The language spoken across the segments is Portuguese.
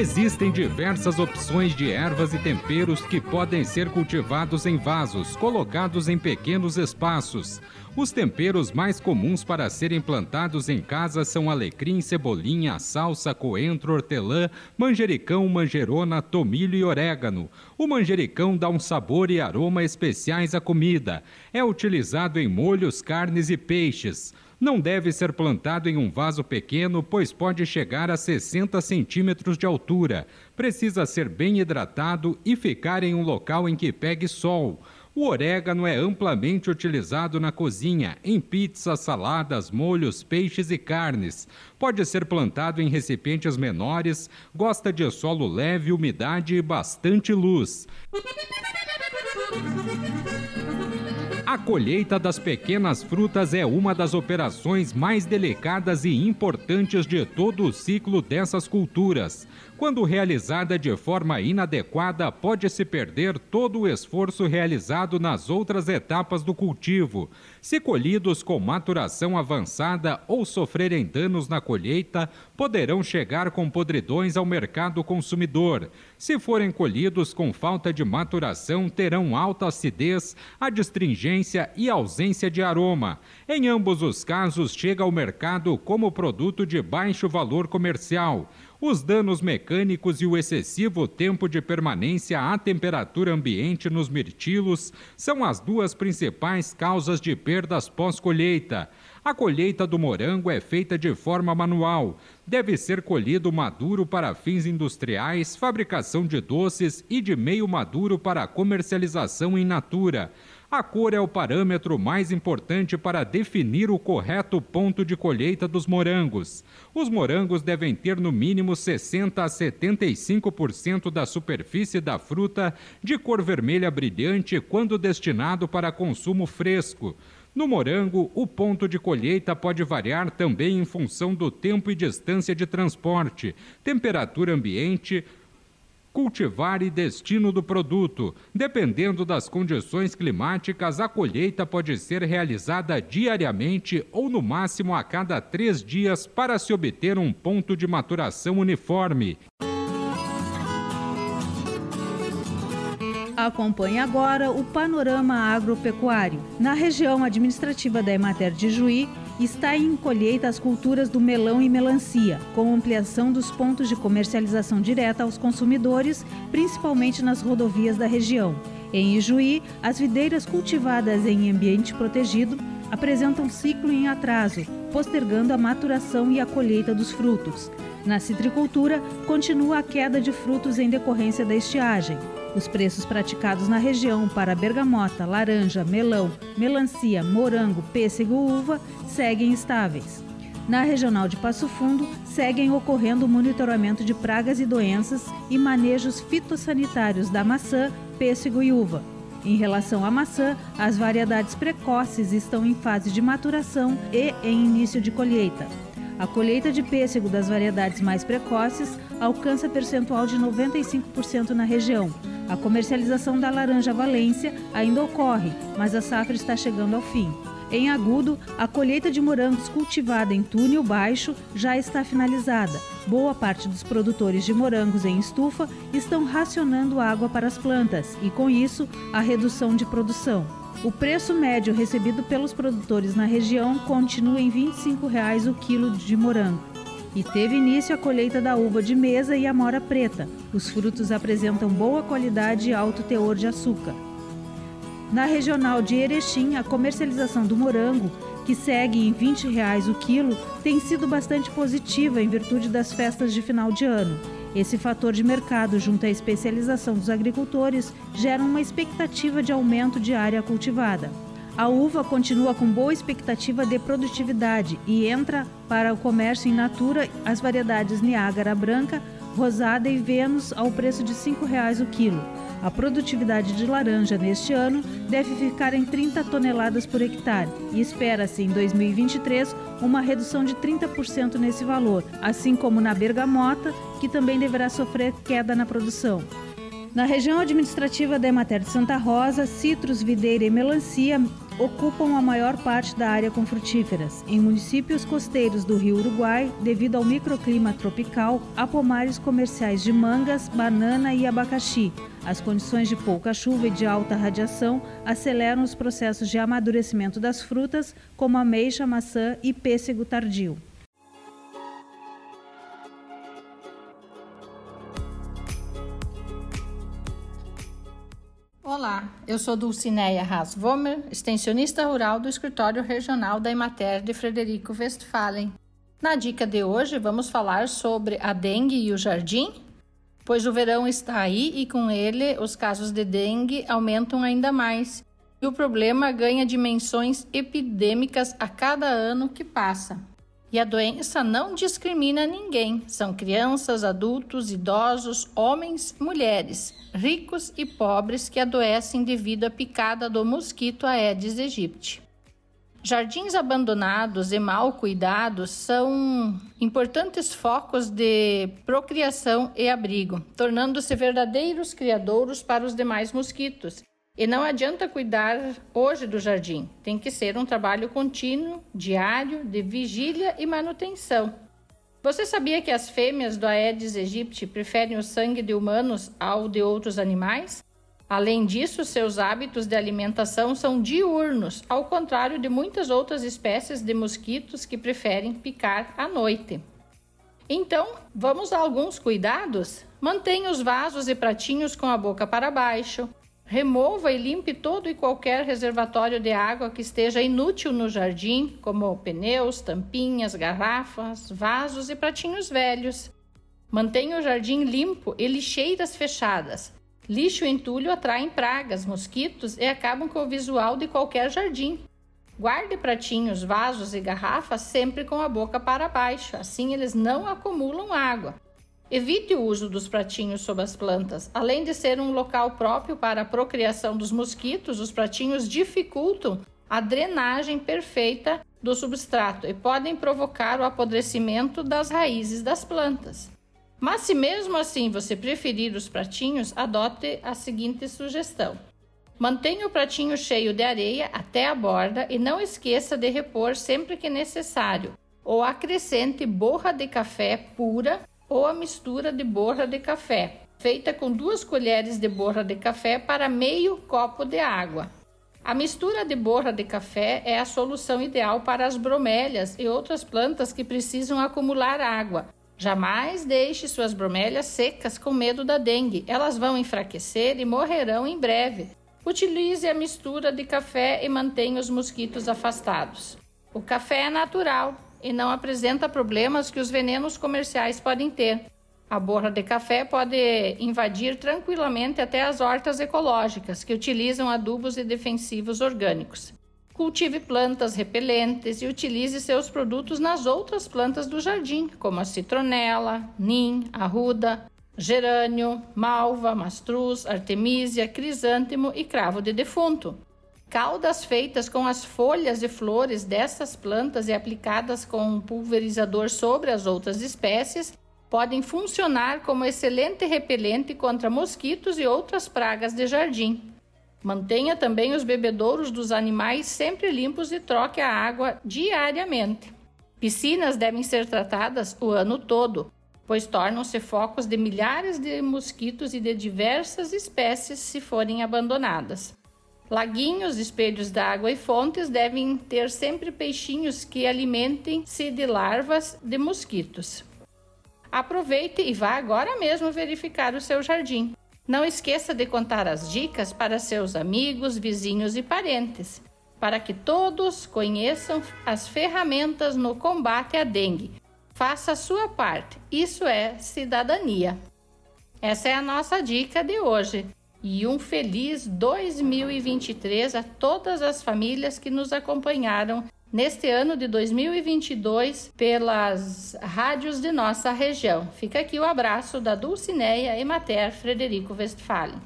Existem diversas opções de ervas e temperos que podem ser cultivados em vasos, colocados em pequenos espaços. Os temperos mais comuns para serem plantados em casa são alecrim, cebolinha, salsa, coentro, hortelã, manjericão, manjerona, tomilho e orégano. O manjericão dá um sabor e aroma especiais à comida. É utilizado em molhos, carnes e peixes. Não deve ser plantado em um vaso pequeno, pois pode chegar a 60 centímetros de altura. Precisa ser bem hidratado e ficar em um local em que pegue sol. O orégano é amplamente utilizado na cozinha, em pizzas, saladas, molhos, peixes e carnes. Pode ser plantado em recipientes menores, gosta de solo leve, umidade e bastante luz. A colheita das pequenas frutas é uma das operações mais delicadas e importantes de todo o ciclo dessas culturas. Quando realizada de forma inadequada, pode-se perder todo o esforço realizado nas outras etapas do cultivo. Se colhidos com maturação avançada ou sofrerem danos na colheita, poderão chegar com podridões ao mercado consumidor. Se forem colhidos com falta de maturação, terão alta acidez, adstringência e ausência de aroma. Em ambos os casos, chega ao mercado como produto de baixo valor comercial. Os danos mecânicos e o excessivo tempo de permanência à temperatura ambiente nos mirtilos são as duas principais causas de perdas pós-colheita. A colheita do morango é feita de forma manual. Deve ser colhido maduro para fins industriais, fabricação de doces e de meio maduro para comercialização em natura. A cor é o parâmetro mais importante para definir o correto ponto de colheita dos morangos. Os morangos devem ter no mínimo 60 a 75% da superfície da fruta de cor vermelha brilhante quando destinado para consumo fresco. No morango, o ponto de colheita pode variar também em função do tempo e distância de transporte, temperatura ambiente, cultivar e destino do produto. Dependendo das condições climáticas, a colheita pode ser realizada diariamente ou no máximo a cada três dias para se obter um ponto de maturação uniforme. Acompanhe agora o panorama agropecuário. Na região administrativa da Emater de Juí, está em colheita as culturas do melão e melancia, com ampliação dos pontos de comercialização direta aos consumidores, principalmente nas rodovias da região. Em Ijuí, as videiras cultivadas em ambiente protegido apresentam ciclo em atraso, postergando a maturação e a colheita dos frutos. Na citricultura, continua a queda de frutos em decorrência da estiagem. Os preços praticados na região para bergamota, laranja, melão, melancia, morango, pêssego e uva seguem estáveis. Na regional de Passo Fundo, seguem ocorrendo o monitoramento de pragas e doenças e manejos fitossanitários da maçã, pêssego e uva. Em relação à maçã, as variedades precoces estão em fase de maturação e em início de colheita. A colheita de pêssego das variedades mais precoces alcança percentual de 95% na região, a comercialização da laranja Valência ainda ocorre, mas a safra está chegando ao fim. Em Agudo, a colheita de morangos cultivada em túnel baixo já está finalizada. Boa parte dos produtores de morangos em estufa estão racionando água para as plantas e, com isso, a redução de produção. O preço médio recebido pelos produtores na região continua em 25 reais o quilo de morango e teve início a colheita da uva de mesa e a mora preta. Os frutos apresentam boa qualidade e alto teor de açúcar. Na regional de Erechim, a comercialização do morango, que segue em 20 reais o quilo, tem sido bastante positiva em virtude das festas de final de ano. Esse fator de mercado, junto à especialização dos agricultores, gera uma expectativa de aumento de área cultivada. A uva continua com boa expectativa de produtividade e entra para o comércio em natura as variedades Niágara branca, rosada e Vênus ao preço de R$ 5,00 o quilo. A produtividade de laranja neste ano deve ficar em 30 toneladas por hectare e espera-se em 2023 uma redução de 30% nesse valor, assim como na bergamota, que também deverá sofrer queda na produção. Na região administrativa da Emater de Santa Rosa, citros, videira e melancia ocupam a maior parte da área com frutíferas. Em municípios costeiros do Rio Uruguai, devido ao microclima tropical, há pomares comerciais de mangas, banana e abacaxi. As condições de pouca chuva e de alta radiação aceleram os processos de amadurecimento das frutas, como ameixa, maçã e pêssego tardio. Olá, eu sou Dulcineia Hasvomer, extensionista rural do escritório regional da Emater de Frederico Westphalen. Na dica de hoje vamos falar sobre a dengue e o jardim, pois o verão está aí e com ele os casos de dengue aumentam ainda mais e o problema ganha dimensões epidêmicas a cada ano que passa. E a doença não discrimina ninguém. São crianças, adultos, idosos, homens, mulheres, ricos e pobres que adoecem devido à picada do mosquito Aedes aegypti. Jardins abandonados e mal cuidados são importantes focos de procriação e abrigo, tornando-se verdadeiros criadouros para os demais mosquitos e não adianta cuidar hoje do jardim, tem que ser um trabalho contínuo, diário, de vigília e manutenção. Você sabia que as fêmeas do Aedes aegypti preferem o sangue de humanos ao de outros animais? Além disso, seus hábitos de alimentação são diurnos, ao contrário de muitas outras espécies de mosquitos que preferem picar à noite. Então, vamos a alguns cuidados? Mantenha os vasos e pratinhos com a boca para baixo. Remova e limpe todo e qualquer reservatório de água que esteja inútil no jardim, como pneus, tampinhas, garrafas, vasos e pratinhos velhos. Mantenha o jardim limpo e lixeiras fechadas. Lixo e entulho atraem pragas, mosquitos e acabam com o visual de qualquer jardim. Guarde pratinhos, vasos e garrafas sempre com a boca para baixo, assim eles não acumulam água. Evite o uso dos pratinhos sob as plantas. Além de ser um local próprio para a procriação dos mosquitos, os pratinhos dificultam a drenagem perfeita do substrato e podem provocar o apodrecimento das raízes das plantas. Mas se mesmo assim você preferir os pratinhos, adote a seguinte sugestão: mantenha o pratinho cheio de areia até a borda e não esqueça de repor sempre que necessário, ou acrescente borra de café pura ou a mistura de borra de café, feita com duas colheres de borra de café para meio copo de água. A mistura de borra de café é a solução ideal para as bromélias e outras plantas que precisam acumular água. Jamais deixe suas bromélias secas com medo da dengue, elas vão enfraquecer e morrerão em breve. Utilize a mistura de café e mantenha os mosquitos afastados. O café é natural, e não apresenta problemas que os venenos comerciais podem ter. A borra de café pode invadir tranquilamente até as hortas ecológicas, que utilizam adubos e defensivos orgânicos. Cultive plantas repelentes e utilize seus produtos nas outras plantas do jardim, como a citronela, nim, arruda, gerânio, malva, mastruz, artemisia, crisântemo e cravo de defunto. Caudas feitas com as folhas e flores dessas plantas e aplicadas com um pulverizador sobre as outras espécies podem funcionar como excelente repelente contra mosquitos e outras pragas de jardim. Mantenha também os bebedouros dos animais sempre limpos e troque a água diariamente. Piscinas devem ser tratadas o ano todo, pois tornam-se focos de milhares de mosquitos e de diversas espécies se forem abandonadas. Laguinhos, espelhos d'água e fontes devem ter sempre peixinhos que alimentem-se de larvas de mosquitos. Aproveite e vá agora mesmo verificar o seu jardim. Não esqueça de contar as dicas para seus amigos, vizinhos e parentes, para que todos conheçam as ferramentas no combate à dengue. Faça a sua parte, isso é cidadania. Essa é a nossa dica de hoje e um feliz 2023 a todas as famílias que nos acompanharam neste ano de 2022 pelas rádios de nossa região. Fica aqui o abraço da Dulcineia Emater Frederico Westphalen.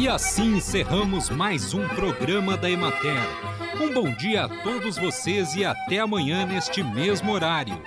E assim encerramos mais um programa da Emater. Um bom dia a todos vocês e até amanhã neste mesmo horário.